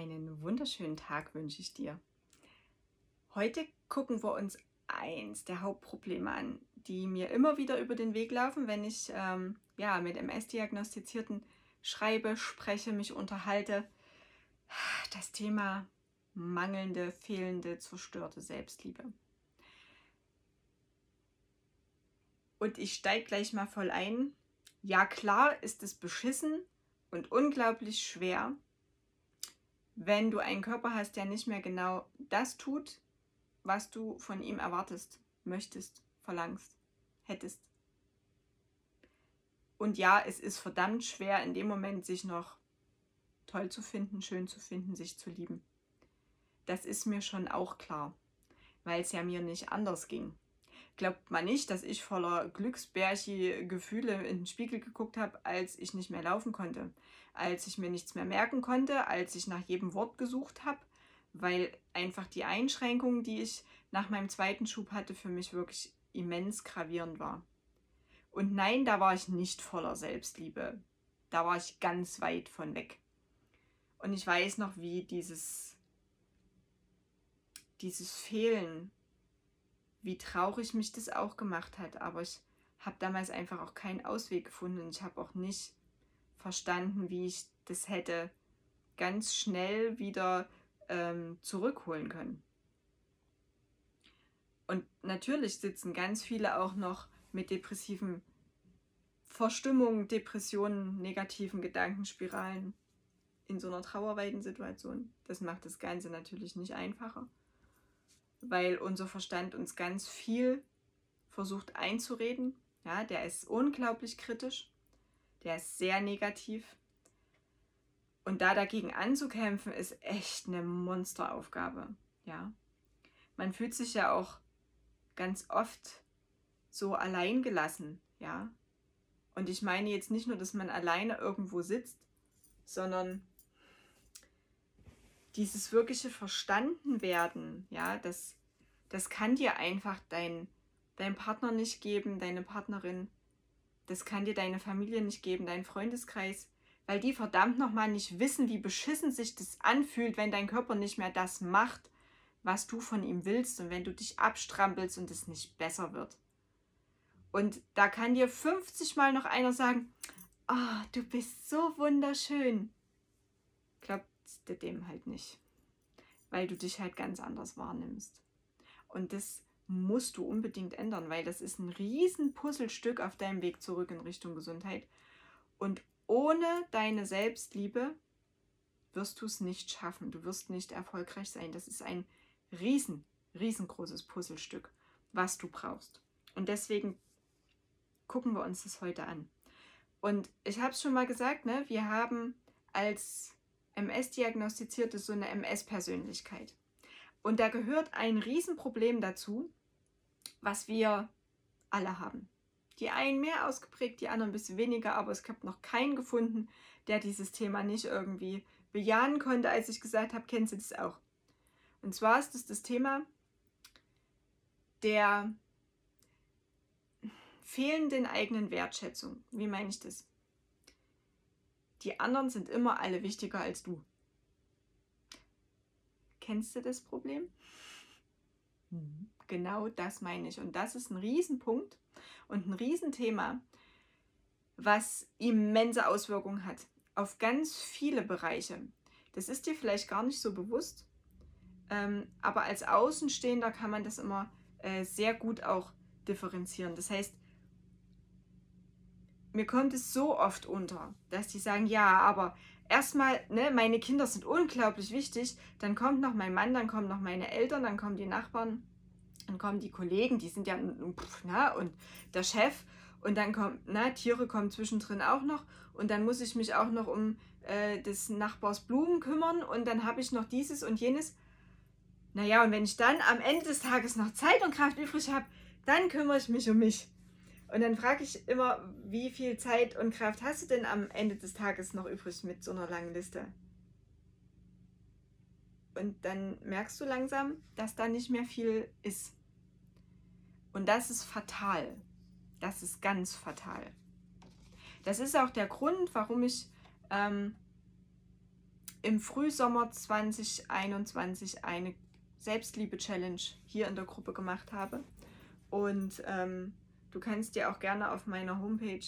Einen wunderschönen Tag wünsche ich dir. Heute gucken wir uns eins der Hauptprobleme an, die mir immer wieder über den Weg laufen, wenn ich ähm, ja, mit MS-Diagnostizierten schreibe, spreche, mich unterhalte. Das Thema mangelnde, fehlende, zerstörte Selbstliebe. Und ich steige gleich mal voll ein. Ja, klar ist es beschissen und unglaublich schwer, wenn du einen Körper hast, der nicht mehr genau das tut, was du von ihm erwartest, möchtest, verlangst, hättest. Und ja, es ist verdammt schwer, in dem Moment sich noch toll zu finden, schön zu finden, sich zu lieben. Das ist mir schon auch klar, weil es ja mir nicht anders ging. Glaubt man nicht, dass ich voller Glücksbärchi-Gefühle in den Spiegel geguckt habe, als ich nicht mehr laufen konnte, als ich mir nichts mehr merken konnte, als ich nach jedem Wort gesucht habe, weil einfach die Einschränkung, die ich nach meinem zweiten Schub hatte, für mich wirklich immens gravierend war. Und nein, da war ich nicht voller Selbstliebe. Da war ich ganz weit von weg. Und ich weiß noch, wie dieses, dieses Fehlen, wie traurig mich das auch gemacht hat. Aber ich habe damals einfach auch keinen Ausweg gefunden. Ich habe auch nicht verstanden, wie ich das hätte ganz schnell wieder ähm, zurückholen können. Und natürlich sitzen ganz viele auch noch mit depressiven Verstimmungen, Depressionen, negativen Gedankenspiralen in so einer Trauerweidensituation. Das macht das Ganze natürlich nicht einfacher, weil unser Verstand uns ganz viel versucht einzureden. Ja, der ist unglaublich kritisch der ist sehr negativ. Und da dagegen anzukämpfen, ist echt eine Monsteraufgabe. Ja. Man fühlt sich ja auch ganz oft so allein gelassen, ja. Und ich meine jetzt nicht nur, dass man alleine irgendwo sitzt, sondern dieses wirkliche Verstandenwerden, ja, das, das kann dir einfach dein, dein Partner nicht geben, deine Partnerin. Das kann dir deine Familie nicht geben, dein Freundeskreis, weil die verdammt nochmal nicht wissen, wie beschissen sich das anfühlt, wenn dein Körper nicht mehr das macht, was du von ihm willst und wenn du dich abstrampelst und es nicht besser wird. Und da kann dir 50 Mal noch einer sagen, oh, du bist so wunderschön. Glaubt dem halt nicht, weil du dich halt ganz anders wahrnimmst. Und das musst du unbedingt ändern, weil das ist ein riesen Puzzlestück auf deinem Weg zurück in Richtung Gesundheit. Und ohne deine Selbstliebe wirst du es nicht schaffen. Du wirst nicht erfolgreich sein. Das ist ein riesen, riesengroßes Puzzlestück, was du brauchst. Und deswegen gucken wir uns das heute an. Und ich habe es schon mal gesagt, ne, wir haben als MS-Diagnostizierte so eine MS-Persönlichkeit. Und da gehört ein Riesenproblem dazu, was wir alle haben. Die einen mehr ausgeprägt, die anderen ein bisschen weniger, aber es gab noch keinen gefunden, der dieses Thema nicht irgendwie bejahen konnte, als ich gesagt habe, kennst du das auch? Und zwar ist es das Thema der fehlenden eigenen Wertschätzung. Wie meine ich das? Die anderen sind immer alle wichtiger als du. Kennst du das Problem? Mhm. Genau das meine ich. Und das ist ein Riesenpunkt und ein Riesenthema, was immense Auswirkungen hat auf ganz viele Bereiche. Das ist dir vielleicht gar nicht so bewusst, ähm, aber als Außenstehender kann man das immer äh, sehr gut auch differenzieren. Das heißt, mir kommt es so oft unter, dass die sagen, ja, aber erstmal, ne, meine Kinder sind unglaublich wichtig, dann kommt noch mein Mann, dann kommen noch meine Eltern, dann kommen die Nachbarn dann kommen die Kollegen, die sind ja, na, und der Chef und dann kommt, na, Tiere kommen zwischendrin auch noch und dann muss ich mich auch noch um äh, des Nachbars Blumen kümmern und dann habe ich noch dieses und jenes. Naja, und wenn ich dann am Ende des Tages noch Zeit und Kraft übrig habe, dann kümmere ich mich um mich. Und dann frage ich immer, wie viel Zeit und Kraft hast du denn am Ende des Tages noch übrig mit so einer langen Liste? Und dann merkst du langsam, dass da nicht mehr viel ist. Und das ist fatal. Das ist ganz fatal. Das ist auch der Grund, warum ich ähm, im Frühsommer 2021 eine Selbstliebe-Challenge hier in der Gruppe gemacht habe. Und ähm, du kannst dir auch gerne auf meiner Homepage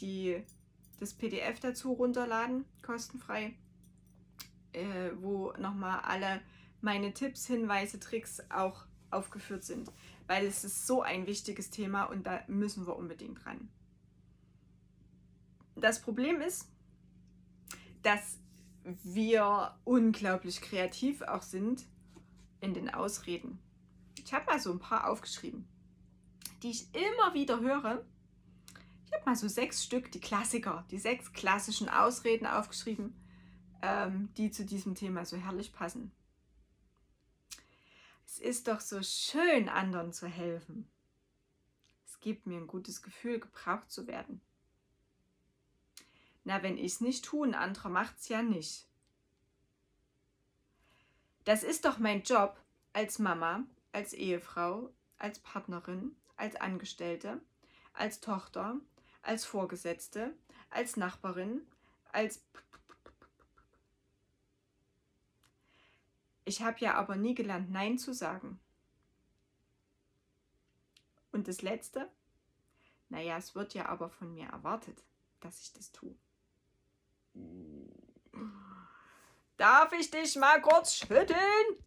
die, das PDF dazu runterladen, kostenfrei, äh, wo nochmal alle meine Tipps, Hinweise, Tricks auch aufgeführt sind. Weil es ist so ein wichtiges Thema und da müssen wir unbedingt ran. Das Problem ist, dass wir unglaublich kreativ auch sind in den Ausreden. Ich habe mal so ein paar aufgeschrieben, die ich immer wieder höre. Ich habe mal so sechs Stück, die Klassiker, die sechs klassischen Ausreden aufgeschrieben, ähm, die zu diesem Thema so herrlich passen. Es ist doch so schön, anderen zu helfen. Es gibt mir ein gutes Gefühl, gebraucht zu werden. Na, wenn ich es nicht tue, ein anderer macht es ja nicht. Das ist doch mein Job als Mama, als Ehefrau, als Partnerin, als Angestellte, als Tochter, als Vorgesetzte, als Nachbarin, als... Ich habe ja aber nie gelernt, Nein zu sagen. Und das Letzte? Naja, es wird ja aber von mir erwartet, dass ich das tue. Darf ich dich mal kurz schütteln?